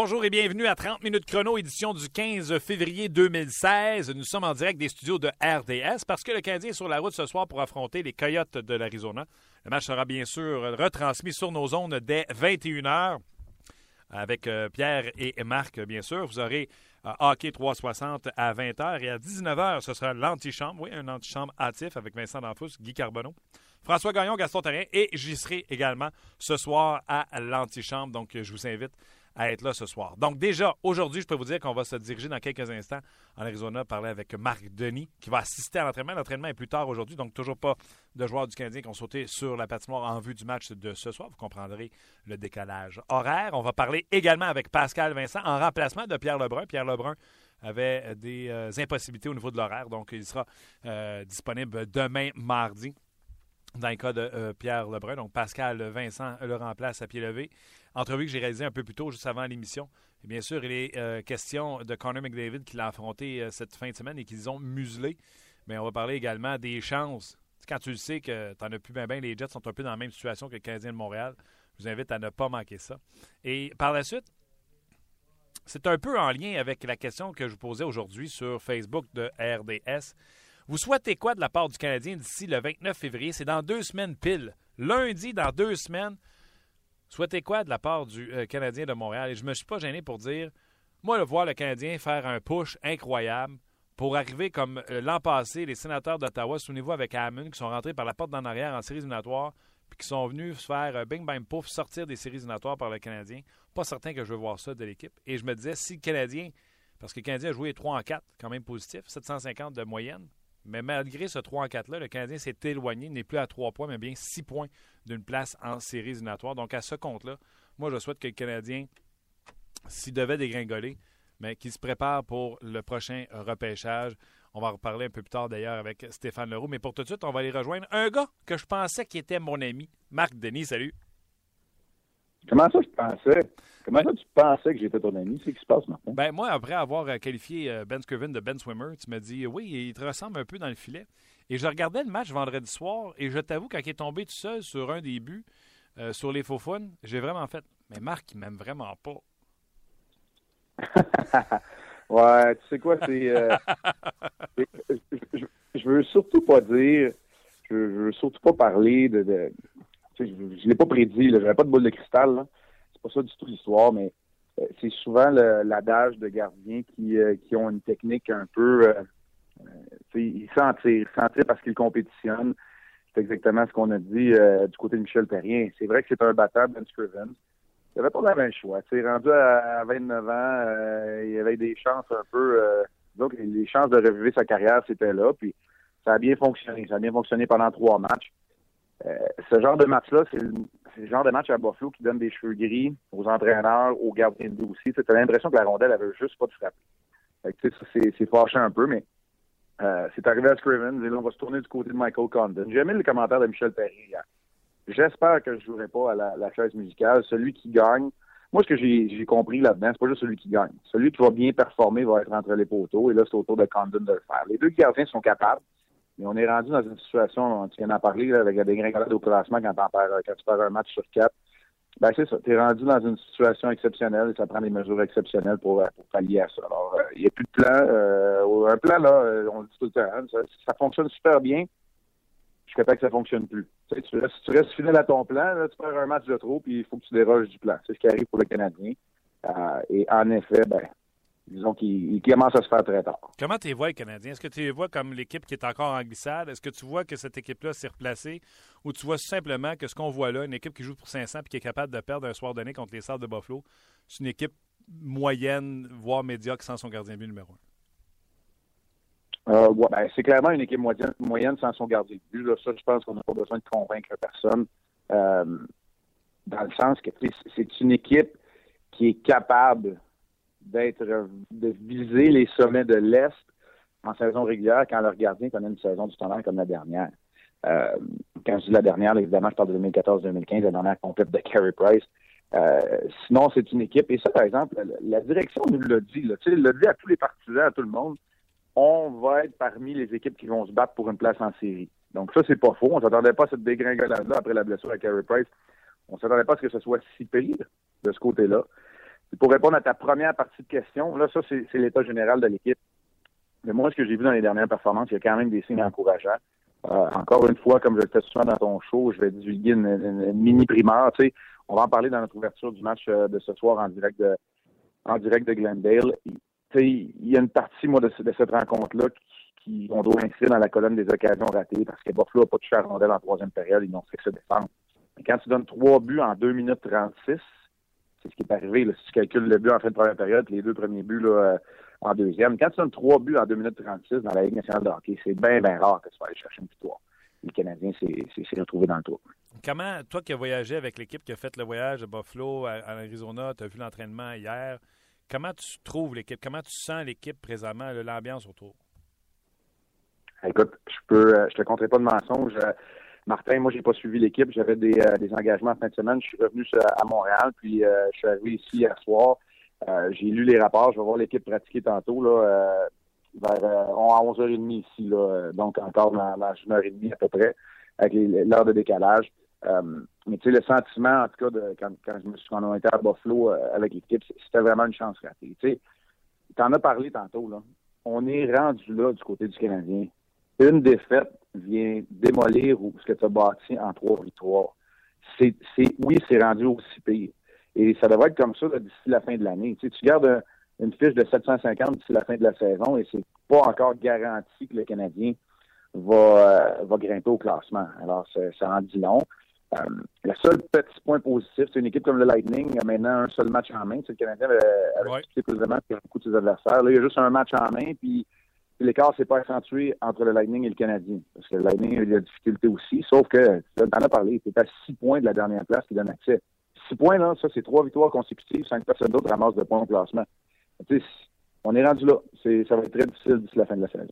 Bonjour et bienvenue à 30 minutes chrono, édition du 15 février 2016. Nous sommes en direct des studios de RDS parce que le Canadien est sur la route ce soir pour affronter les Coyotes de l'Arizona. Le match sera bien sûr retransmis sur nos zones dès 21h avec euh, Pierre et Marc, bien sûr. Vous aurez euh, Hockey 360 à 20h et à 19h, ce sera l'antichambre. Oui, un antichambre hâtif avec Vincent Danfous, Guy Carbonneau. François Gagnon, Gaston Terrien et j'y serai également ce soir à l'antichambre. Donc, je vous invite à être là ce soir. Donc déjà, aujourd'hui, je peux vous dire qu'on va se diriger dans quelques instants en Arizona, parler avec Marc Denis, qui va assister à l'entraînement. L'entraînement est plus tard aujourd'hui, donc toujours pas de joueurs du Canadien qui ont sauté sur la patinoire en vue du match de ce soir. Vous comprendrez le décalage horaire. On va parler également avec Pascal Vincent en remplacement de Pierre Lebrun. Pierre Lebrun avait des euh, impossibilités au niveau de l'horaire, donc il sera euh, disponible demain mardi dans le cas de euh, Pierre Lebrun. Donc, Pascal Vincent le remplace à pied levé. Entrevue que j'ai réalisée un peu plus tôt, juste avant l'émission. Bien sûr, il est euh, question de Connor McDavid qui l'a affronté euh, cette fin de semaine et qu'ils ont muselé. Mais on va parler également des chances. Quand tu le sais que tu n'en as plus bien, bien, les Jets sont un peu dans la même situation que le Canadien de Montréal. Je vous invite à ne pas manquer ça. Et par la suite, c'est un peu en lien avec la question que je vous posais aujourd'hui sur Facebook de RDS. Vous souhaitez quoi de la part du Canadien d'ici le 29 février? C'est dans deux semaines pile. Lundi, dans deux semaines. Souhaitez quoi de la part du euh, Canadien de Montréal? Et je ne me suis pas gêné pour dire, moi, le voir le Canadien faire un push incroyable pour arriver comme euh, l'an passé, les sénateurs d'Ottawa, souvenez-vous, avec Hammond, qui sont rentrés par la porte d'en arrière en séries éliminatoires, puis qui sont venus faire euh, bing bang pouf, sortir des séries éliminatoires par le Canadien. Pas certain que je veux voir ça de l'équipe. Et je me disais, si le Canadien, parce que le Canadien a joué 3 en 4, quand même positif, 750 de moyenne, mais malgré ce 3 en 4-là, le Canadien s'est éloigné, n'est plus à 3 points, mais bien 6 points d'une place en séries éliminatoires. Donc, à ce compte-là, moi, je souhaite que le Canadien, s'il devait dégringoler, mais qu'il se prépare pour le prochain repêchage. On va en reparler un peu plus tard d'ailleurs avec Stéphane Leroux. Mais pour tout de suite, on va aller rejoindre un gars que je pensais qui était mon ami, Marc Denis. Salut. Comment ça, je pensais? Comment ça, tu pensais que j'étais ton ami? C'est ce qui se passe, Martin? Ben, moi, après avoir euh, qualifié euh, Ben Scriven de Ben Swimmer, tu m'as dit, oui, il te ressemble un peu dans le filet. Et je regardais le match vendredi soir, et je t'avoue, quand il est tombé tout seul sur un des buts, euh, sur les faux fun, j'ai vraiment fait, mais Marc, il m'aime vraiment pas. ouais, tu sais quoi, c'est. je, veux surtout pas dire, je, veux surtout pas parler de je ne l'ai pas prédit, je n'avais pas de boule de cristal. C'est pas ça du tout l'histoire, mais euh, c'est souvent l'adage de gardiens qui, euh, qui ont une technique un peu. Euh, ils sentir, sentir parce qu'ils compétitionnent. C'est exactement ce qu'on a dit du côté de Michel Perrien. C'est vrai que c'est un batteur, Ben Scriven. Il n'avait pas le même choix. sais, rendu à, 29 ans, il avait des chances un peu. donc, les chances de revivre sa carrière, c'était là. Puis ça a bien fonctionné. Ça a bien fonctionné pendant trois matchs. Euh, ce genre de match-là, c'est le, genre de match à Buffalo qui donne des cheveux gris aux entraîneurs, aux gardiens de but aussi. Tu as l'impression que la rondelle avait juste pas de frapper. C'est fâché un peu, mais euh, c'est arrivé à Scrivens et là, on va se tourner du côté de Michael Condon. J'ai aimé le commentaire de Michel Perry. J'espère que je ne jouerai pas à la, chaise musicale. Celui qui gagne, moi, ce que j'ai compris là-dedans, c'est pas juste celui qui gagne. Celui qui va bien performer va être entre les poteaux, et là, c'est au tour de Condon de le faire. Les deux gardiens sont capables. Mais on est rendu dans une situation, tu viens d'en parler, avec des dégringolade au classement quand, quand tu perds un match sur quatre. Ben c'est ça. Tu es rendu dans une situation exceptionnelle et ça prend des mesures exceptionnelles pour, pallier à ça. Alors, euh, il n'y a plus de plan. Euh, un plan, là, euh, on le dit tout le temps, hein, ça, fonctionne super bien jusqu'à temps que ça ne fonctionne plus. Tu, tu, restes, tu restes fidèle à ton plan, là, tu perds un match de trop, puis il faut que tu déroges du plan. C'est ce qui arrive pour le Canadien. et en effet, ben, disons qu'il commence à se faire très tard. Comment tu vois les Canadiens? Est-ce que tu les vois comme l'équipe qui est encore en glissade? Est-ce que tu vois que cette équipe-là s'est replacée? Ou tu vois simplement que ce qu'on voit là, une équipe qui joue pour 500 et qui est capable de perdre un soir donné contre les Sables de Buffalo, c'est une équipe moyenne, voire médiocre sans son gardien but numéro un? Euh, ben, c'est clairement une équipe moyenne, moyenne sans son gardien de but. Ça, je pense qu'on n'a pas besoin de convaincre personne. Euh, dans le sens que c'est une équipe qui est capable d'être de viser les sommets de l'Est en saison régulière quand leur gardien connaît une saison du tonnerre comme la dernière. Euh, quand je dis la dernière, évidemment, je parle de 2014-2015, la dernière complète de Carey Price. Euh, sinon, c'est une équipe, et ça, par exemple, la, direction nous l'a dit, là, l'a dit à tous les partisans, à tout le monde, on va être parmi les équipes qui vont se battre pour une place en série. Donc ça, c'est pas faux. On s'attendait pas à cette dégringolade-là après la blessure à Carey Price. On s'attendait pas à ce que ce soit si pire de ce côté-là. Pour répondre à ta première partie de question, là, ça, c'est l'état général de l'équipe. Mais moi, ce que j'ai vu dans les dernières performances, il y a quand même des signes encourageants. Euh, encore une fois, comme je le fais souvent dans ton show, je vais divulguer une, mini primaire. Tu sais, on va en parler dans notre ouverture du match euh, de ce soir en direct de, en direct de Glendale. Tu sais, il y a une partie, moi, de, cette rencontre-là qui, on doit inscrire dans la colonne des occasions ratées parce que Buffalo n'a pas touché à rondelle en troisième période, ils n'ont fait que se défendre. Mais quand tu donnes trois buts en 2 minutes 36, c'est ce qui est arrivé. Là. Si tu calcules le but en fin de première période, les deux premiers buts là, euh, en deuxième. Quand tu donnes trois buts en 2 minutes 36 dans la Ligue nationale de hockey, c'est bien, bien rare que tu vas aller chercher une victoire. Les Canadiens s'est retrouvé dans le tour. Comment, toi qui as voyagé avec l'équipe qui a fait le voyage de Buffalo à, Arizona, tu as vu l'entraînement hier, comment tu trouves l'équipe? Comment tu sens l'équipe présentement, l'ambiance autour? Écoute, je peux, euh, je te compterai pas de mensonge. Euh, Martin, moi, j'ai pas suivi l'équipe. J'avais des, euh, des, engagements en fin de semaine. Je suis revenu à Montréal, puis je suis arrivé ici hier soir. Euh, j'ai lu les rapports, je vais voir l'équipe pratiquer tantôt, là, euh, vers euh, à 11h30 ici, donc encore dans, dans une heure et demie à peu près, avec l'heure de décalage. mais tu sais, le sentiment, en tout cas, de, quand, quand, je me suis, quand à Buffalo avec l'équipe, c'était vraiment une chance ratée. Tu sais, t'en as parlé tantôt, là. On est rendu là du côté du Canadien. Une défaite vient démolir ce que tu as bâti en trois victoires. C'est, oui, c'est rendu aussi pire. Et ça devrait être comme ça d'ici la fin de l'année. Tu, sais, tu gardes une fiche de 750 d'ici la fin de la saison et c'est pas encore garanti que le Canadien va, euh, va grimper au classement. Alors, ça, en dit long. Euh, le seul petit point positif, c'est une équipe comme le Lightning a maintenant un seul match en main. C'est le Canadien avait, avait ouais. plus de matchs que beaucoup de ses adversaires. Là, il y a juste un match en main, puis l'écart s'est pas accentué entre le Lightning et le Canadien. Parce que le Lightning a des difficultés aussi, sauf que, tu en as parlé, c'est à six points de la dernière place qui donne accès six points, là, ça, c'est trois victoires consécutives, cinq personnes d'autres ramassent de points au classement. on est rendu là. ça va être très difficile d'ici la fin de la saison.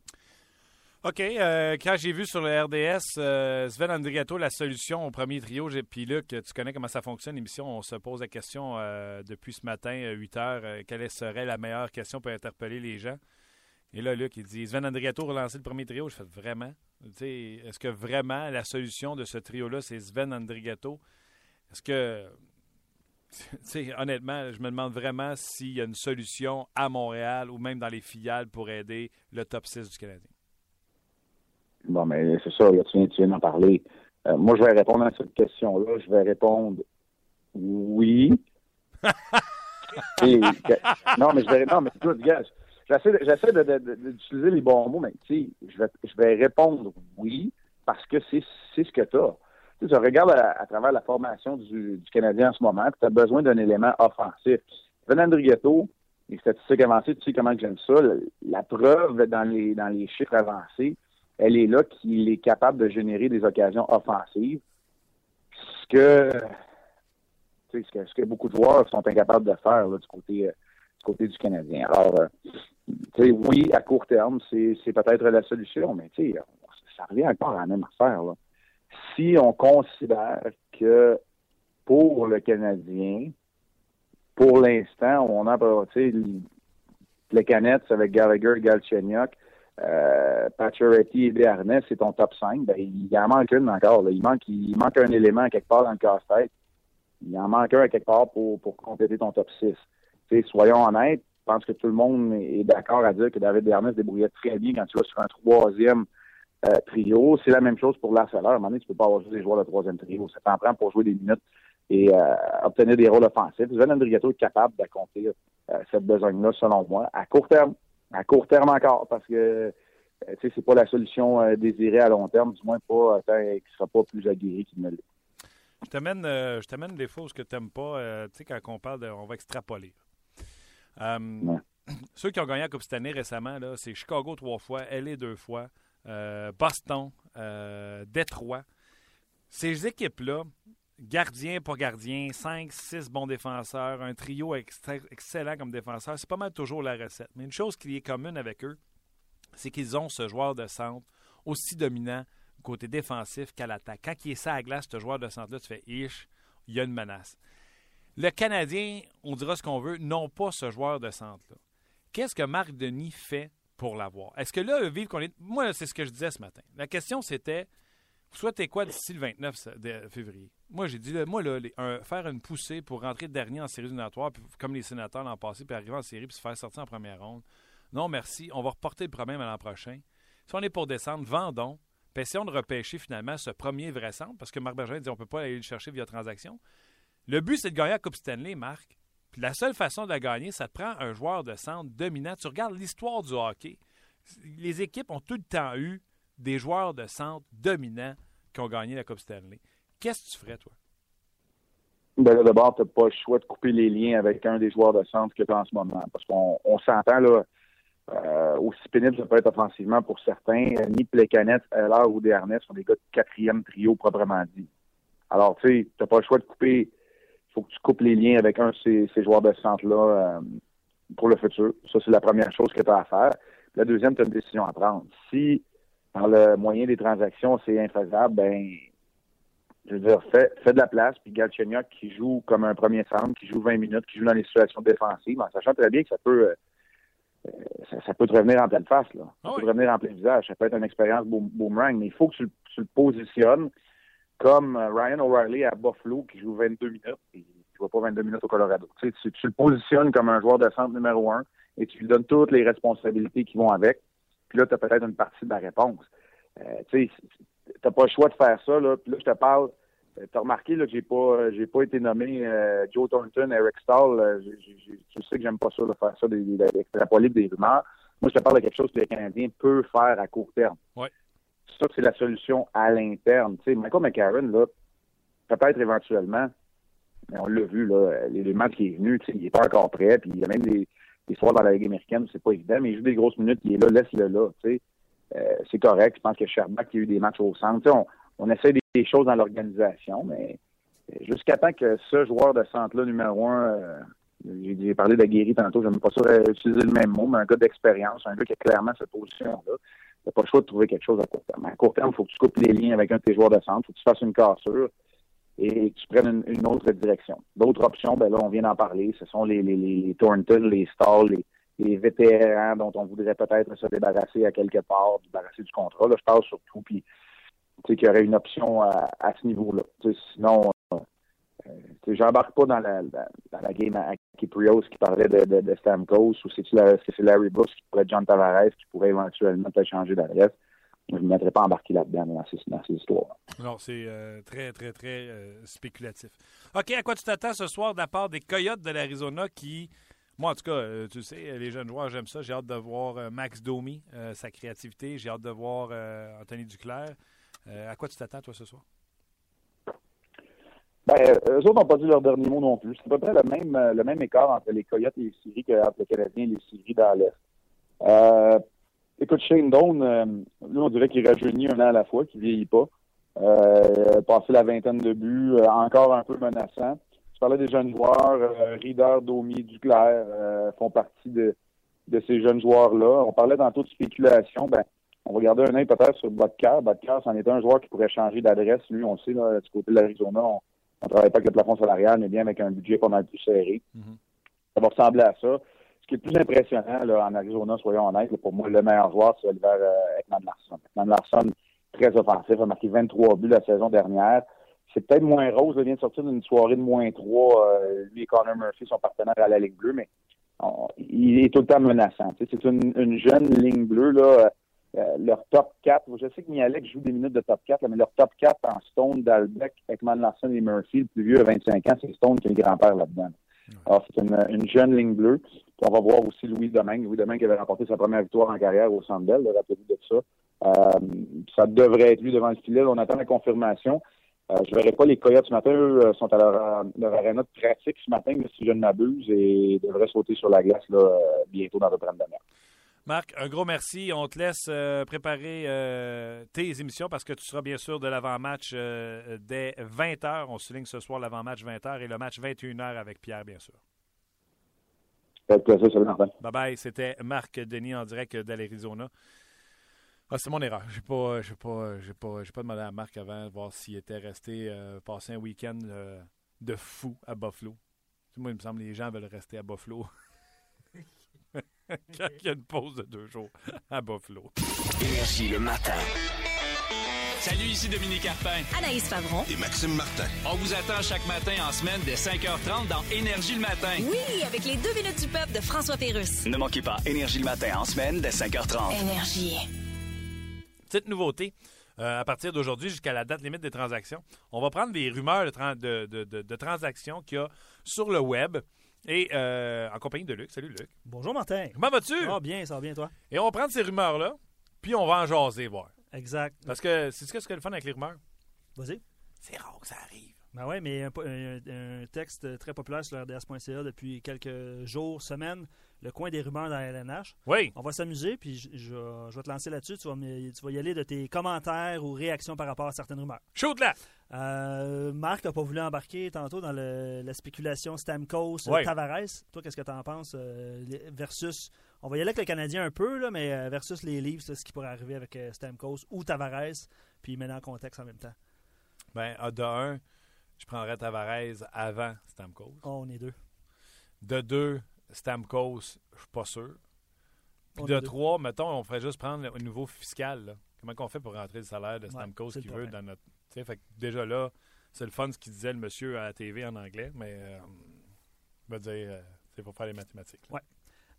OK. Euh, quand j'ai vu sur le RDS, euh, Sven Andrigato, la solution au premier trio, puis Luc, tu connais comment ça fonctionne, l'émission, on se pose la question euh, depuis ce matin, 8 heures, quelle serait la meilleure question pour interpeller les gens? Et là, Luc, il dit Sven Andrigato relancer le premier trio. Je fais vraiment? Est-ce que vraiment la solution de ce trio-là, c'est Sven Andrigato? Est-ce que honnêtement, je me demande vraiment s'il y a une solution à Montréal ou même dans les filiales pour aider le top 6 du Canadien. Bon, mais c'est ça, tu viens, d'en parler. Euh, moi, je vais répondre à cette question-là. Je vais répondre oui. non, mais je vais non, mais j'essaie d'utiliser les bons mots, mais tu sais, je vais, je vais répondre oui parce que c'est ce que tu as tu, regardes à, travers la formation du, Canadien en ce moment, tu as besoin d'un élément offensif. Venant Ghetto, les statistiques avancées, tu sais comment j'aime ça. La, preuve dans les, dans les chiffres avancés, elle est là qu'il est capable de générer des occasions offensives. Ce que, ce que, ce que beaucoup de joueurs sont incapables de faire du côté du côté du Canadien. Alors, euh, oui, à court terme, c'est peut-être la solution, mais ça revient encore à la même affaire. Là si on considère que pour le Canadien, pour l'instant, on a les canettes avec Gallagher, Galchenyuk, euh, et Desharnais, c'est ton top 5, ben, il en manque une encore. Il, manque, il manque un élément quelque part dans le casse-tête. Il en manque un quelque part pour, pour compléter ton top 6. soyons honnêtes, je pense que tout le monde est d'accord à dire que David Desharnais se débrouillait très bien quand tu vas sur un troisième euh, trio. C'est la même chose pour la À un moment donné, tu peux pas avoir juste des joueurs de troisième trio. Ça t'en prend pour jouer des minutes et euh, obtenir des rôles offensifs. Sven Andrigato est capable d'accomplir euh, cette besogne-là, selon moi, à court terme. À court terme encore, parce que sais, c'est pas la solution désirée à long terme, du moins pas tant qu'il ne sera pas plus aguerri qu'il ne l'est. Je t'amène, des choses que tu n'aimes pas. tu sais, quand on parle de. On va extrapoler. Ceux qui ont gagné la Coupe cette année récemment, là, c'est Chicago trois fois, LA deux fois, euh, Boston, euh, Détroit. Ces équipes-là, gardien pour gardien, 5, 6 bons défenseurs, un trio excellent comme défenseur, c'est pas mal toujours la recette. Mais une chose qui est commune avec eux, c'est qu'ils ont ce joueur de centre aussi dominant côté défensif qu'à l'attaque. Quand il est ça à glace, ce joueur de centre-là, tu fais ish, il y a une menace. Le Canadien, on dira ce qu'on veut, n'ont pas ce joueur de centre-là. Qu'est-ce que Marc Denis fait pour l'avoir? Est-ce que là, vivre qu'on est. Moi, c'est ce que je disais ce matin. La question, c'était souhaitez quoi d'ici le 29 février? Moi, j'ai dit, moi, là, faire une poussée pour rentrer dernier en série éliminatoire, comme les sénateurs l'an passé, puis arriver en série, puis se faire sortir en première ronde. Non, merci. On va reporter le problème à l'an prochain. Si on est pour descendre, vendons. Puis essayons de repêcher finalement ce premier vrai centre, parce que Marc Bergeron dit on ne peut pas aller le chercher via transaction. Le but, c'est de gagner la Coupe Stanley, Marc. Puis la seule façon de la gagner, ça te prend un joueur de centre dominant. Tu regardes l'histoire du hockey. Les équipes ont tout le temps eu des joueurs de centre dominants qui ont gagné la Coupe Stanley. Qu'est-ce que tu ferais, toi? Ben d'abord, tu n'as pas le choix de couper les liens avec un des joueurs de centre que tu as en ce moment. Parce qu'on s'entend, là, euh, aussi pénible ça peut être offensivement pour certains. Ni Plecanet, l'heure ou Desharnais sont des gars de quatrième trio proprement dit. Alors, tu sais, tu n'as pas le choix de couper. Il faut que tu coupes les liens avec un de ces, joueurs de centre-là euh, pour le futur. Ça, c'est la première chose que tu as à faire. La deuxième, tu as une décision à prendre. Si, dans le moyen des transactions, c'est infaisable, ben je veux dire, fais, de la place, puis Galchenyuk qui joue comme un premier centre, qui joue 20 minutes, qui joue dans les situations défensives, en sachant très bien que ça peut euh, ça, peut te revenir en pleine face, là. Ça ah peut te revenir en plein visage. Ça peut être une expérience boomerang, mais il faut que tu, le positionnes comme euh, Ryan O'Reilly à Buffalo qui joue 22 minutes et qui ne joue pas 22 minutes au Colorado. Tu, sais, tu, le positionnes comme un joueur de centre numéro un et tu lui donnes toutes les responsabilités qui vont avec. Puis là, tu as peut-être une partie de la réponse. Euh, tu t'as pas le choix de faire ça. Là. Puis là, je te parle. Euh, t'as remarqué là, que j'ai pas euh, j'ai pas été nommé euh, Joe Thornton, Eric Stahl. tu sais que j'aime pas ça de faire ça, d'extrapoler des, des rumeurs. Moi, je te parle de quelque chose que les Canadiens peuvent faire à court terme. Ouais. Ça, c'est la solution à l'interne. Tu sais, Michael McCarron, là, peut-être éventuellement, mais on l'a vu, là, les matchs qui est venu, tu sais, il est pas encore prêt, puis il y a même des, des soirs dans la Ligue américaine, c'est pas évident, mais il joue des grosses minutes, il est là, laisse-le là, tu sais. Euh, c'est correct. Je pense que Sherbach a eu des matchs au centre. On, on, essaie des, choses dans l'organisation, mais euh, jusqu'à temps que ce joueur de centre-là, numéro un, euh, j'ai parlé de Guéry tantôt, je n'aime pas ça utiliser le même mot, mais un gars d'expérience, un gars qui a clairement cette position-là. Tu pas le choix de trouver quelque chose à court terme. À court terme, il faut que tu coupes les liens avec un de tes joueurs de centre, il faut que tu fasses une cassure et que tu prennes une, autre direction. D'autres options, ben là, on vient d'en parler, ce sont les, les, les Thornton, les Stall, les, les vétérans dont on voudrait peut-être se débarrasser à quelque part, débarrasser du contrat. Là, je parle surtout, puis qu'il y aurait une option à, ce niveau-là. Sinon, euh j'embarque pas dans la, dans la game à Kiprios qui parlait de, de, de Stamkos ou c'est c'est Larry Bush qui pourrait John Tavares qui pourrait éventuellement peut-être changer d'adresse. Je ne me mettrais pas embarqué là-dedans dans ces, histoires. Non, c'est euh, très, très, très euh, spéculatif. OK, à quoi tu t'attends ce soir de la part des Coyotes de l'Arizona qui moi, en tout cas, euh, tu sais, les jeunes joueurs, j'aime ça. J'ai hâte de voir euh, Max Domi, euh, sa créativité. J'ai hâte de voir Anthony Duclair. à quoi tu t'attends, toi, ce soir? Ben, eux autres n'ont pas dit leur dernier mot non plus. C'est à peu près le même, le même écart entre les Coyotes et les Syries qu'entre les Canadiens et les Syries dans l'Est. écoute, Shane Doan, lui, on dirait qu'il rajeunit un an à la fois, qu'il vieillit pas. passé la vingtaine de buts, encore un peu menaçant. Je parlais des jeunes joueurs, euh, Rieder, Domi, Duclair euh, font partie de, de ces jeunes joueurs-là. On parlait tantôt de spéculation. Ben, on va garder un œil peut-être sur Bodker. Bodker, c'en est un joueur qui pourrait changer d'adresse. Lui, on sait, là, du côté de l'Arizona, on ne travaille pas avec le plafond salarial, mais bien avec un budget pas mal plus serré. Mm-hmm. Ça va ressembler à ça. Ce qui est le plus impressionnant là, en Arizona, soyons honnêtes, pour moi, le meilleur joueur, c'est Oliver euh, Ekman Larson. Ekman Larson, très offensif, a marqué 23 buts la saison dernière c'est peut-être moins rose. Il vient de sortir d'une soirée de moins 3. Euh, lui et Connor Murphy sont partenaires à la Ligue bleue, mais il est tout le temps menaçant. c'est une, jeune ligne bleue. Là, euh, leur top 4, je sais que Mialek joue des minutes de top 4, mais leur top 4 en Stone, Dalbeck, Ekman Larson et Murphy, le plus vieux à 25 ans, c'est Stone qui est le grand-père là-dedans. Alors, c'est une, jeune ligne bleue. on va voir aussi Louis Domingue. Louis Domingue qui avait remporté sa première victoire en carrière au Centre Bell, rappelez-vous de ça. Euh, ça devrait être lui devant le filet. On attend la confirmation. Euh, je ne verrai pas les Coyotes ce matin. Eux sont à leur, leur arena de pratique ce matin, si je ne m'abuse, et devraient sauter sur la glace là, bientôt dans le de mer. Marc, un gros merci. On te laisse préparer tes émissions parce que tu seras bien sûr de l'avant-match dès 20h. On souligne ce soir l'avant-match 20h et le match 21h avec Pierre, bien sûr. Bye bye. C'était Marc Denis en direct de l'Arizona. Ah, c'est mon erreur. J'ai pas, j'ai pas, j'ai pas, j'ai pas demandé à Marc avant de voir s'il était resté euh, passer un week-end euh, de fou à Buffalo. Moi, il me semble que les gens veulent rester à Buffalo. Quand il y a une pause de deux jours à Buffalo. Énergie le matin. Salut, ici Dominique Carpin. Anaïs Favron. Et Maxime Martin. On vous attend chaque matin en semaine dès 5h30 dans Énergie le matin. Oui, avec les deux minutes du peuple de François Pérus. Ne manquez pas Énergie le matin en semaine dès 5h30. Énergie. Petite nouveauté. Euh, à partir d'aujourd'hui jusqu'à la date limite des transactions, on va prendre des rumeurs de, tran- de- de- de- de transactions qu'il y a sur le web et euh, en compagnie de Luc. Salut Luc. Bonjour Martin. Comment vas-tu? Ah bien, ça va bien toi? Et on va prendre ces rumeurs-là, puis on va en jaser, voir. Exact. Parce que c'est ce que c'est le fun avec les rumeurs? Vas-y. C'est rare que ça arrive. Ben ouais, mais un, un- un texte très populaire sur rds.ca depuis quelques jours, semaines, le coin des rumeurs dans la LNH. Oui. On va s'amuser, puis je, je- je vais te lancer là-dessus. Tu vas, tu vas y aller de tes commentaires ou réactions par rapport à certaines rumeurs. Shoot là! Euh, Marc n'a pas voulu embarquer tantôt dans le- la spéculation Stamkos euh, Ouais. Tavares. Toi, qu'est-ce que tu en penses euh, versus on va y aller avec le Canadien un peu là, mais euh, versus les Leafs, là, ce qui pourrait arriver avec Stamkos ou Tavares, puis mettre en contexte en même temps. Ben, ah, de un, je prendrais Tavares avant Stamkos. Oh, on est deux. De deux, Stamkos, je suis pas sûr. Puis On de trois, mettons, on ferait juste prendre le niveau fiscal. là. Comment qu'on fait pour rentrer le salaire de Stamkos qui veut dans notre. Fait que déjà là, c'est le fun ce qu'il disait le monsieur à la TV en anglais, mais euh, veux dire, euh, c'est pour faire les mathématiques. là. Ouais.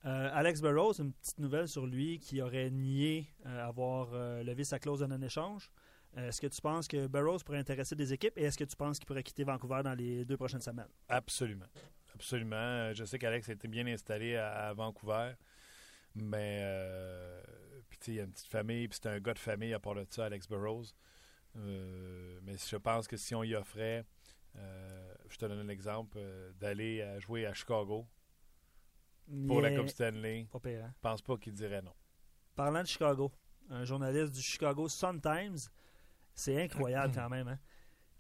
Euh, Alex Burrows, une petite nouvelle sur lui qui aurait nié euh, avoir levé sa clause de non-échange. Est-ce que tu penses que Burrows pourrait intéresser des équipes et est-ce que tu penses qu'il pourrait quitter Vancouver dans les deux prochaines semaines? Absolument. Absolument. Je sais qu'Alex a été bien installé à, à Vancouver, mais puis il y a une petite famille, puis c'est un gars de famille à part de ça, Alex Burrows. Euh, mais je pense que si on y offrait, euh, je te donne un exemple, euh, d'aller jouer à Chicago pour la Coupe Stanley, Pas pire, hein? je pense pas qu'il dirait non. Parlant de Chicago, un journaliste du Chicago Sun-Times, c'est incroyable quand même, hein?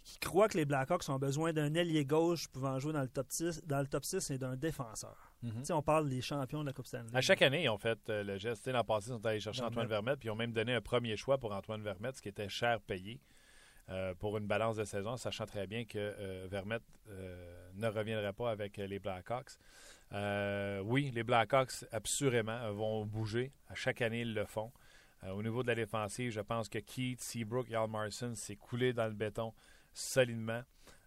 Qui croit que les Blackhawks ont besoin d'un ailier gauche pouvant jouer dans le top 6, dans le top 6 et d'un défenseur. Tu sais, on parle des champions de la Coupe Stanley. À chaque année, ils ont fait euh, le geste. L'an passé, ils sont allés chercher. Antoine Vermette, puis ils ont même donné un premier choix pour Antoine Vermette, ce qui était cher payé euh, pour une balance de saison, sachant très bien que euh, Vermette ne reviendrait pas avec les Blackhawks. Oui, les Blackhawks, absolument, euh, vont bouger. À chaque année, ils le font. Au niveau de la défensive, je pense que Keith, Seabrook et Almarson s'est coulé dans le béton solidement.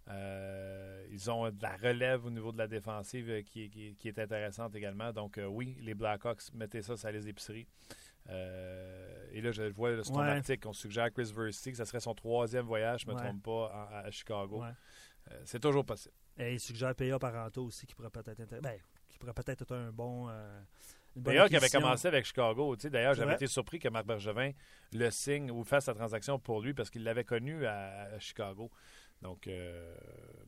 Euh, ils ont de la relève au niveau de la défensive euh, qui, est- qui est- qui est intéressante également. Donc, euh, oui, les Blackhawks, mettez ça sur la liste d'épicerie. Euh, et là, je le vois ton Ouais. article qu'on suggère Chris Versey, que ce serait son troisième voyage, je ne me Ouais. trompe pas, à, à Chicago. Ouais. C'est toujours possible. Et il suggère PA Paranto aussi qui pourrait peut-être être, ben, qui pourrait peut-être être un bon. D'ailleurs, qui avait commencé avec Chicago. Tu sais, D'ailleurs, j'avais été surpris que Marc Bergevin le signe ou fasse sa transaction pour lui parce qu'il l'avait connu à, à Chicago. Donc, euh,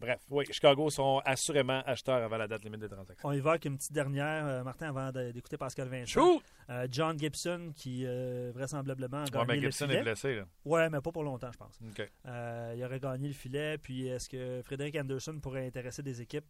bref, oui, Chicago sont assurément acheteurs avant la date limite des transactions. On y va avec une petite dernière, euh, Martin, avant d'écouter Pascal Vincent. Chou! Euh, John Gibson, qui vraisemblablement a Ouais, gagné mais le Gibson filet. est blessé. Là. Ouais, mais pas pour longtemps, je pense. Il aurait gagné le filet. Puis est-ce que Frédéric Anderson pourrait intéresser des équipes?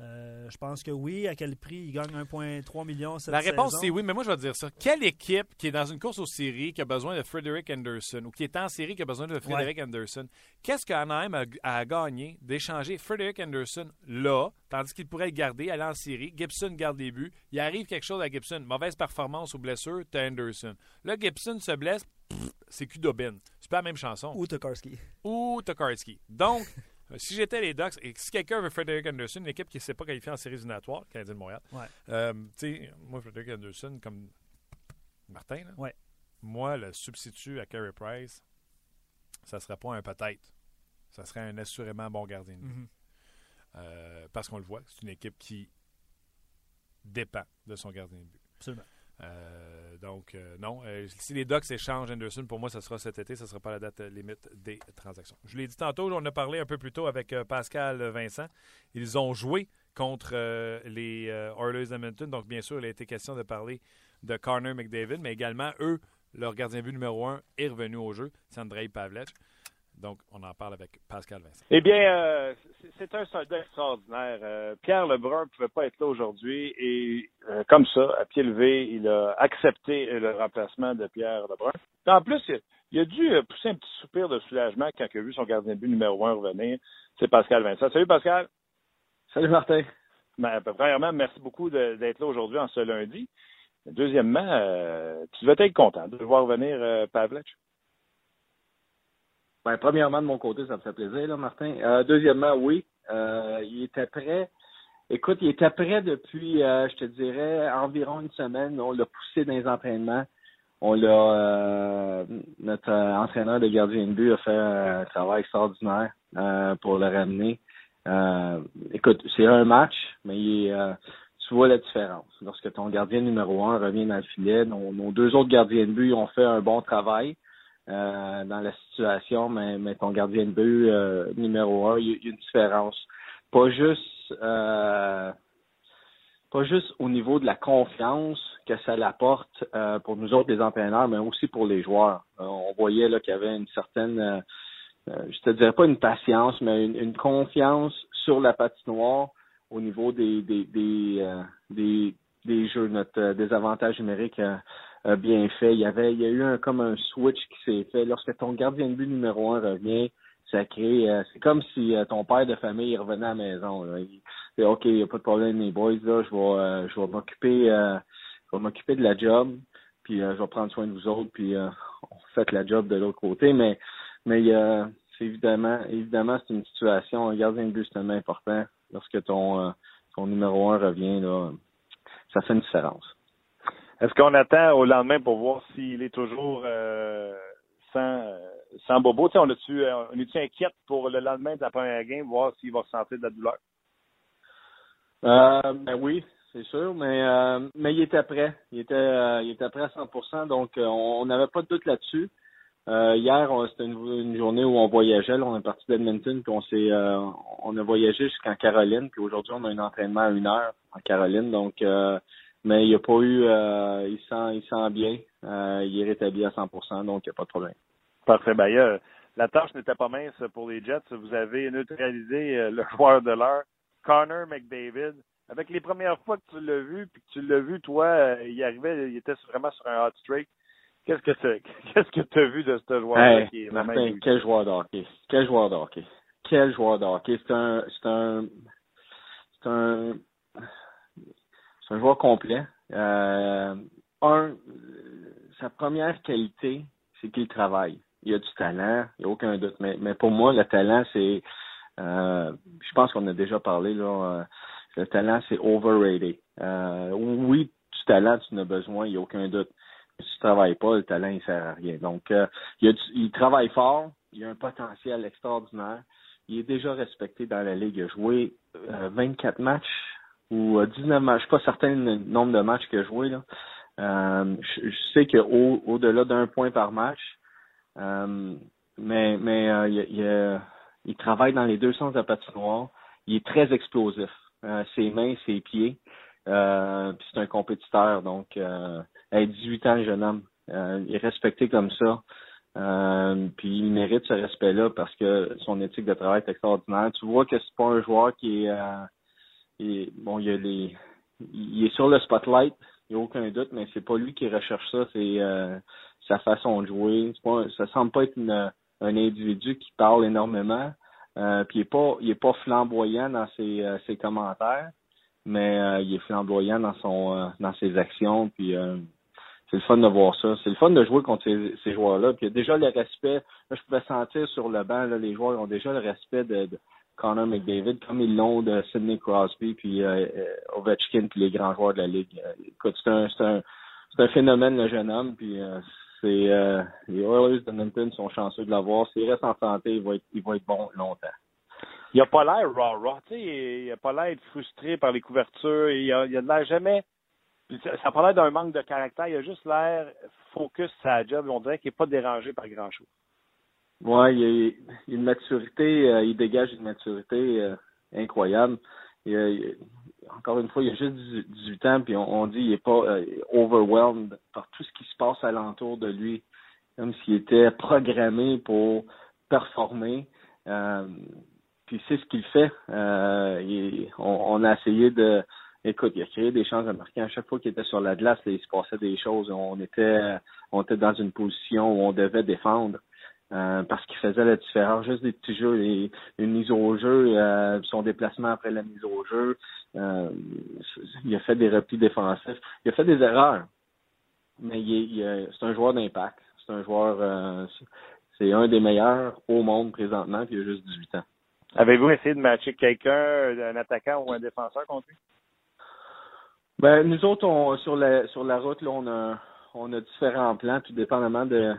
Euh, je pense que oui. À quel prix? Il gagne 1,3 million cette La réponse, c'est oui, mais moi, je vais te dire ça. Quelle équipe qui est dans une course aux séries qui a besoin de Frederick Anderson ou qui est en série qui a besoin de Frederick Anderson? Qu'est-ce qu'Anaheim a, a gagné d'échanger Frederick Anderson là, tandis qu'il pourrait le garder, aller en série? Gibson garde les buts. Il arrive quelque chose à Gibson. Mauvaise performance ou blessure, t'as Anderson. Là, Gibson se blesse, c'est cul d'Aubin. C'est pas la même chanson. Ou Tokarski. Ou Tokarski. Donc, si j'étais les Ducks et si quelqu'un veut Frederick Anderson, une équipe qui ne s'est pas qualifiée en série éliminatoire, le Canadien de Montréal, Ouais. euh, tu sais, moi, Frederick Anderson, comme Martin, là, Ouais. moi, le substitut à Carey Price, ça serait pas un peut-être. Ça serait un assurément bon gardien de but. Mhm. Euh, parce qu'on le voit, c'est une équipe qui dépend de son gardien de but. Absolument. Euh, donc, euh, non. Euh, si les Ducks échangent Anderson, pour moi, ça sera cet été. Ça ne sera pas la date limite des transactions. Je l'ai dit tantôt, on a parlé un peu plus tôt avec Pascal Vincent. Ils ont joué contre les Oilers d'Edmonton. Donc, bien sûr, il a été question de parler de Connor McDavid, mais également, eux, leur gardien but numéro un est revenu au jeu, c'est Andrei. Donc, on en parle avec Pascal Vincent. Eh bien, euh, c'est- un soldat extraordinaire. Euh, Pierre Lebrun ne pouvait pas être là aujourd'hui et euh, comme ça, à pied levé, il a accepté le remplacement de Pierre Lebrun. En plus, il, il a dû euh, pousser un petit soupir de soulagement quand il a vu son gardien de but numéro un revenir. C'est Pascal Vincent. Salut Pascal. Salut Martin. Ben, ben, premièrement, merci beaucoup d'être là aujourd'hui en ce lundi. Deuxièmement, euh, tu devais être content de voir venir euh, Pavlec. Ben, premièrement, de mon côté, ça me fait plaisir, là, Martin. Euh, deuxièmement, oui. Euh, il était prêt. Écoute, il était prêt depuis, euh, je te dirais, environ une semaine. On l'a poussé dans les entraînements. On l'a notre entraîneur de gardien de but a fait un travail extraordinaire pour le ramener. Écoute, c'est un match, mais tu vois la différence. Lorsque ton gardien numéro un revient dans le filet, nos deux autres gardiens de but ont fait un bon travail euh, dans la situation, mais, mais ton gardien de but euh, numéro un, il y, a- une différence. Pas juste euh, pas juste au niveau de la confiance que ça l'apporte euh, pour nous autres les entraîneurs, mais aussi pour les joueurs. Euh, on voyait là qu'il y avait une certaine je te dirais pas une patience, mais une, une confiance sur la patinoire au niveau des des des, des, des jeux, notre désavantage numérique bien fait. Il y avait il y a eu un comme un switch qui s'est fait. Lorsque ton gardien de but numéro un revient, ça crée euh, c'est comme si euh, ton père de famille il revenait à la maison. Là. Il fait OK, il n'y a pas de problème, mes boys, là, je vais euh, je vais m'occuper euh, je vais m'occuper de la job, puis euh, je vais prendre soin de vous autres, puis euh, on fait la job de l'autre côté, mais mais euh, c'est évidemment, évidemment, c'est une situation, un gardien de but, c'est tellement important. Lorsque ton, euh, ton numéro un revient, là, ça fait une différence. Est-ce qu'on attend au lendemain pour voir s'il est toujours euh, sans, euh, sans bobo? Sais, on est-tu euh, on est-tu inquiète pour le lendemain de la première game, voir s'il va ressentir de la douleur? Euh, ben oui, c'est sûr, mais euh, mais il était prêt. Il était euh, il était prêt à 100%, donc euh, on n'avait pas de doute là-dessus. Euh, hier, c'était une, journée où on voyageait. là. on est parti d'Edmonton, puis on s'est euh, on a voyagé jusqu'en Caroline, puis aujourd'hui on a un entraînement à une heure en Caroline, donc euh, mais il n'y a pas eu euh, il sent il sent bien. Euh, il est rétabli à 100%, donc il n'y a pas de problème. Parfait. Ben, la tâche n'était pas mince pour les Jets. Vous avez neutralisé euh, le joueur de l'heure, Connor McDavid. Avec les premières fois que tu l'as vu, puis que tu l'as vu, toi, euh, il arrivait, il était vraiment sur un hot streak. Qu'est-ce que tu qu'est-ce que tu as vu de ce joueur-là Hey, qui est vraiment Martin, quel joueur de hockey. Quel joueur de hockey. Quel joueur de hockey. C'est un, c'est un, c'est un, c'est un joueur complet. Euh, un, sa première qualité, c'est qu'il travaille. Il a du talent, il n'y a aucun doute. Mais, pour moi, le talent, c'est, euh, je pense qu'on a déjà parlé, là, euh, le talent, c'est overrated. Euh, oui, du talent, tu en as besoin, il n'y a aucun doute. Mais si tu travailles pas, le talent, il sert à rien. Donc, euh, il, a il travaille fort, il a un potentiel extraordinaire. Il est déjà respecté dans la ligue. Il a joué euh, 24 matchs ou euh, 19 matchs. Je suis pas certain du nombre de matchs qu'il a joué. Là. Euh, je, je sais qu'au au-delà d'un point par match, euh, mais mais euh, il, il, euh, il travaille dans les deux sens de la patinoire. Il est très explosif. Euh, ses mains, ses pieds. Euh, c'est un compétiteur. Donc, euh, à 18 ans, le jeune homme. Euh, il est respecté comme ça. Euh, puis il mérite ce respect-là parce que son éthique de travail est extraordinaire. Tu vois que c'est pas un joueur qui est, euh, bon, il a les, il est sur le spotlight, il n'y a aucun doute, mais c'est pas lui qui recherche ça, c'est euh, sa façon de jouer. Pas, ça semble pas être une, un individu qui parle énormément. Euh, puis il est pas, il est pas flamboyant dans ses, euh, commentaires, mais il est flamboyant dans son, dans ses actions. Puis c'est le fun de voir ça. C'est le fun de jouer contre ces, joueurs-là. Puis déjà le respect. Là, je pouvais sentir sur le banc, les joueurs ont déjà le respect de Connor McDavid, comme ils l'ont de Sidney Crosby, puis euh, euh, Ovechkin, puis les grands joueurs de la ligue. Écoute, c'est un, un, phénomène, le jeune homme. Puis euh, c'est les Oilers de Edmonton sont chanceux de l'avoir. S'il reste en santé, il va être, bon longtemps. Il a pas l'air raw-raw. Tu sais, il a pas l'air frustré par les couvertures. Il a, a l'air jamais. ça a pas l'air d'un manque de caractère. Il a juste l'air focus sur sa job. On dirait qu'il n'est pas dérangé par grand-chose. Ouais, il y a, une maturité, euh, il dégage une maturité euh, incroyable. Il a- il encore une fois, il a juste 18 ans, puis on, on dit il est pas euh, overwhelmed par tout ce qui se passe alentour de lui, comme s'il était programmé pour performer. Euh, puis c'est ce qu'il fait. Euh, il- on, on a essayé de Écoute, il a créé des chances de marquer. À chaque fois qu'il était sur la glace, il se passait des choses. On était, on était dans une position où on devait défendre. Euh, parce qu'il faisait la différence, juste des petits jeux, une mise au jeu, euh, son déplacement après la mise au jeu. Euh, il a fait des replis défensifs. Il a fait des erreurs, mais il il est- c'est un joueur d'impact. C'est un joueur, euh, c'est un des meilleurs au monde présentement, puis il a juste 18 ans. Avez-vous essayé de matcher quelqu'un, un attaquant ou un défenseur contre lui? Ben, nous autres, on, sur la sur la route, là, on a on a différents plans, tout dépendamment de,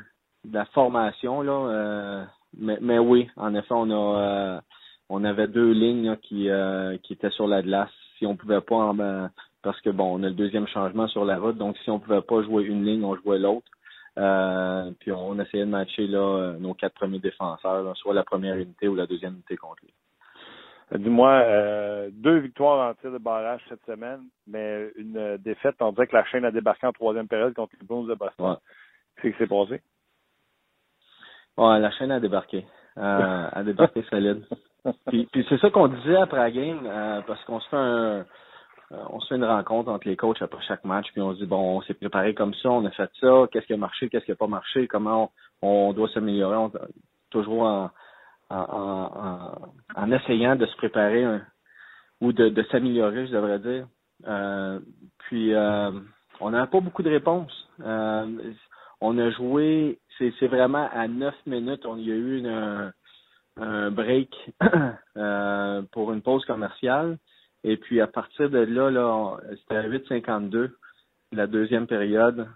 de la formation. Là, euh, mais, mais oui, en effet, on a euh, on avait deux lignes là, qui, euh, qui étaient sur la glace. Si on pouvait pas en, ben, parce que bon, on a le deuxième changement sur la route, donc si on pouvait pas jouer une ligne, on jouait l'autre. Euh, puis on essayait de matcher là, nos quatre premiers défenseurs, là, soit la première unité ou la deuxième unité contre lui. Dis-moi, euh, deux victoires en tir de barrage cette semaine, mais une défaite. On dirait que la chaîne a débarqué en troisième période contre les Blues de Boston. Ouais. Qu'est-ce qui s'est passé? Ouais, la chaîne a débarqué. Euh, a débarqué solide. Puis, puis c'est ça qu'on disait après la game, euh, parce qu'on se fait un euh, on se fait une rencontre entre les coachs après chaque match, puis on se dit bon, on s'est préparé comme ça, on a fait ça, qu'est-ce qui a marché, qu'est-ce qui n'a pas marché, comment on, on doit s'améliorer, on- toujours en, en, en, en essayant de se préparer ou de, de s'améliorer, je devrais dire. Euh, puis euh, on n'a pas beaucoup de réponses. Euh, on a joué, c'est vraiment à neuf minutes, on y a eu un, break euh, pour une pause commerciale. Et puis à partir de là, là, c'était à 8,52, la deuxième période.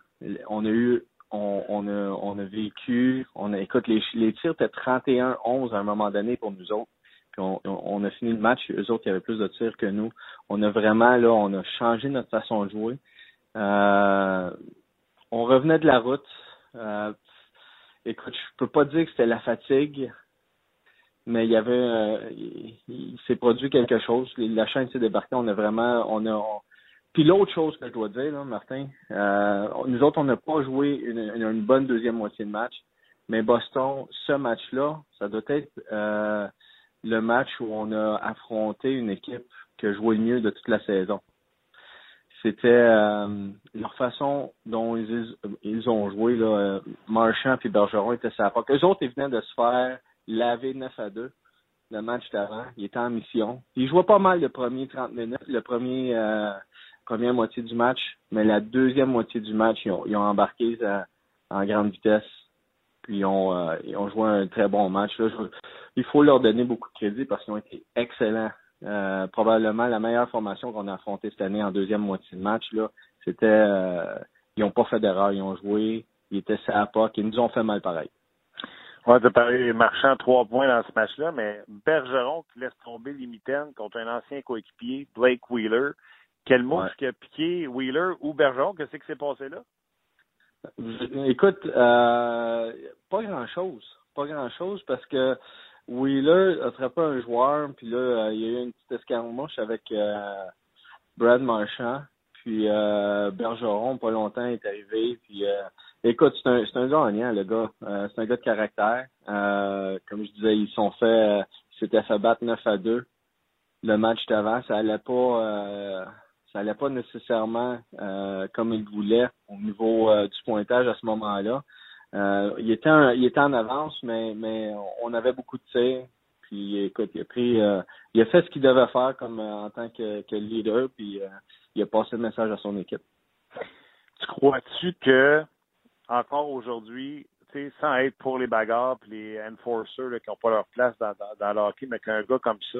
On a eu, on, a, on a vécu, on a, écoute, les, les tirs étaient 31-11 à un moment donné pour nous autres. Puis on, on- a fini le match, eux autres, il y avait plus de tirs que nous. On a vraiment, là, on a changé notre façon de jouer. Euh, on revenait de la route. Euh, écoute, je peux pas dire que c'était la fatigue, mais il y avait, euh, il, s'est produit quelque chose. La chaîne s'est débarquée. On a vraiment, on a. Puis l'autre chose que je dois dire, Martin, euh, nous autres, on n'a pas joué une, une, bonne deuxième moitié de match, mais Boston, ce match-là, ça doit être euh, le match où on a affronté une équipe qui a joué le mieux de toute la saison. C'était euh, leur façon dont ils, ils ont joué. Là, euh, Marchand et Bergeron étaient la POC. Eux autres, ils venaient de se faire laver 9 à 2 le match d'avant. Ils étaient en mission. Ils jouaient pas mal le premier 30 minutes, le premier euh, première moitié du match, mais la deuxième moitié du match, ils ont, ils ont embarqué euh, en grande vitesse. Puis ils ont, euh, ils ont joué un très bon match. Là. Je- il faut leur donner beaucoup de crédit parce qu'ils ont été excellents. Euh, probablement la meilleure formation qu'on a affrontée cette année en deuxième moitié de match. Là, c'était euh, ils n'ont pas fait d'erreur, ils ont joué, ils étaient la POC, ils nous ont fait mal pareil. On a parlé marchand trois points dans ce match-là, mais Bergeron qui laisse tomber les mitaines contre un ancien coéquipier, Blake Wheeler. Quel mouche Ouais. qui a piqué Wheeler ou Bergeron? Qu'est-ce qui s'est passé là? Écoute, euh, pas grand chose. Pas grand chose parce que Wheeler attrapé un joueur, puis là, euh, il y a eu une petite escarmouche avec euh, Brad Marchand. Puis euh, Bergeron, pas longtemps, est arrivé. Puis euh, écoute, c'est un, c'est un gagnant, le gars. Euh, c'est un gars de caractère. Euh, comme je disais, ils sont fait euh, ils s'étaient fait battre 9 à 2 le match d'avant. Ça allait pas ça allait pas nécessairement comme il voulait au niveau du pointage à ce moment-là. Euh, il était en, il était en avance, mais mais on avait beaucoup de tirs. Puis écoute, il a pris euh, il a fait ce qu'il devait faire comme euh, en tant que, que leader, puis il a passé le message à son équipe. Tu crois-tu que encore aujourd'hui, sans être pour les bagarres et les enforcers là, qui n'ont pas leur place dans, dans, dans le hockey, mais qu'un gars comme ça,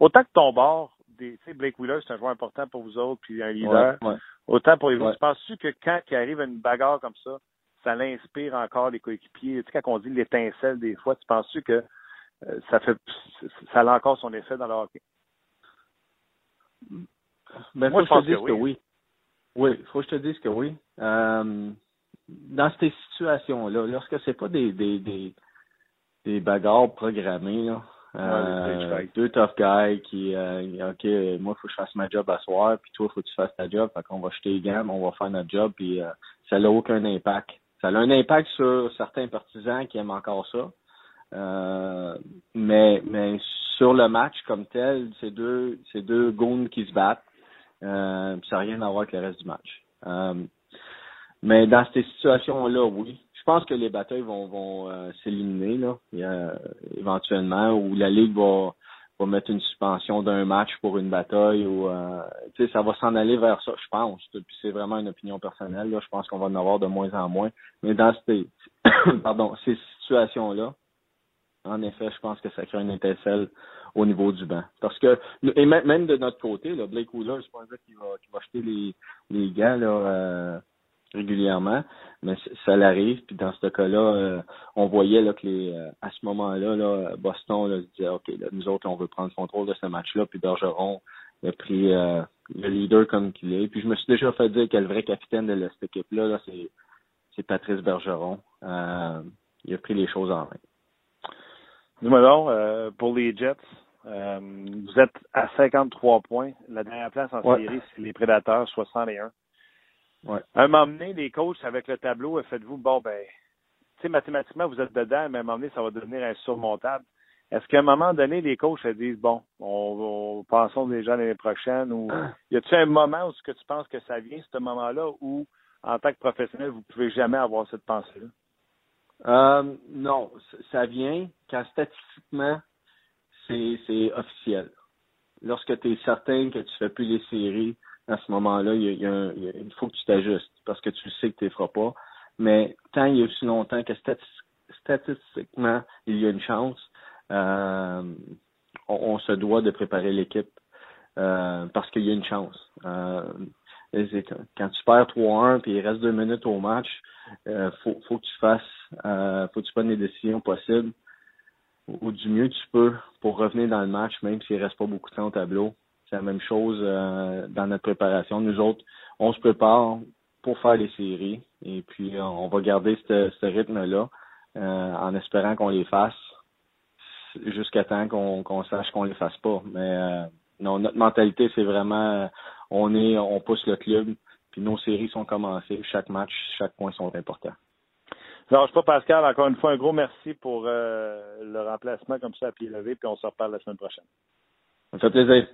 autant que ton bord, des- Blake Wheeler, c'est un joueur important pour vous autres, puis un leader. Ouais, ouais. Autant pour les Ouais. autres. Penses-tu que quand il arrive à une bagarre comme ça, ça l'inspire encore les coéquipiers? Tu sais, quand on dit l'étincelle des fois, tu penses-tu que euh, ça fait ça a encore son effet dans le hockey? Ben, Moi, faut je pense te dise que que oui. oui. Oui, faut que je te dise que oui. Euh, dans ces situations-là, lorsque c'est pas des, des, des, des bagarres programmées, là, Ouais, euh, deux tough guys qui, OK, moi, faut que je fasse ma job à soir, puis toi, faut que tu fasses ta job, fait qu'on va jeter les gammes, on va faire notre job, puis ça n'a aucun impact. Ça a un impact sur certains partisans qui aiment encore ça. Euh, mais mais sur le match comme tel, c'est deux c'est deux qui se battent. Euh, ça n'a rien à voir avec le reste du match. Euh, mais dans ces situations-là, oui. Je pense que les batailles vont, vont euh, s'éliminer là, a, éventuellement, ou la Ligue va, mettre une suspension d'un match pour une bataille ou euh, ça va s'en aller vers ça, je pense. C'est vraiment une opinion personnelle. Là. Je pense qu'on va en avoir de moins en moins. Mais dans ces pardon, ces situation-là, en effet, je pense que ça crée une étincelle au niveau du banc. Parce que, et même, de notre côté, là, Blake Wheeler, je pense qu'il va, qu'il va acheter les, les gants là, euh, régulièrement, mais ça l'arrive. Puis dans ce cas-là, euh, on voyait là, que les, euh, à ce moment-là, là, Boston là, se disait OK, là, nous autres, on veut prendre le contrôle de ce match-là, puis Bergeron a pris le leader comme qu'il est. Puis je me suis déjà fait dire que le vrai capitaine de cette équipe-là, là, c'est, c'est Patrice Bergeron. il a pris les choses en main. Dis-moi donc, euh, pour les Jets, euh, vous êtes à 53 points. La dernière place en série, c'est les Prédateurs, 61. Ouais. À un moment donné, les coachs, avec le tableau, faites-vous, bon, ben, tu sais, mathématiquement, vous êtes dedans, mais à un moment donné, ça va devenir insurmontable. Est-ce qu'à un moment donné, les coachs se disent, bon, on, on pensons déjà l'année prochaine, ou y a-t-il un moment où ce que tu penses que ça vient, ce moment-là, où, en tant que professionnel, vous pouvez jamais avoir cette pensée-là? Euh, non, ça vient quand statistiquement, c'est officiel. Lorsque tu es certain que tu fais plus les séries, à ce moment-là, il, il, faut que tu t'ajustes parce que tu sais que tu ne feras pas. Mais tant il y a aussi longtemps que statistiquement, il y a une chance, euh, on, se doit de préparer l'équipe euh, parce qu'il y a une chance. Euh, quand tu perds 3-1 puis il reste deux minutes au match, euh, faut, que tu fasses, faut que tu prennes les décisions possibles ou du mieux que tu peux pour revenir dans le match, même s'il reste pas beaucoup de temps au tableau. C'est la même chose euh, dans notre préparation. Nous autres, on se prépare pour faire les séries et puis euh, on va garder ce rythme-là en espérant qu'on les fasse jusqu'à temps qu'on sache qu'on les fasse pas. Mais non, notre mentalité, c'est vraiment on est on pousse le club puis nos séries sont commencées. Chaque match, chaque point sont importants. Non, je pas Pascal. Encore une fois, un gros merci pour euh, le remplacement comme ça à pied levé, puis on se reparle la semaine prochaine. Ça fait plaisir.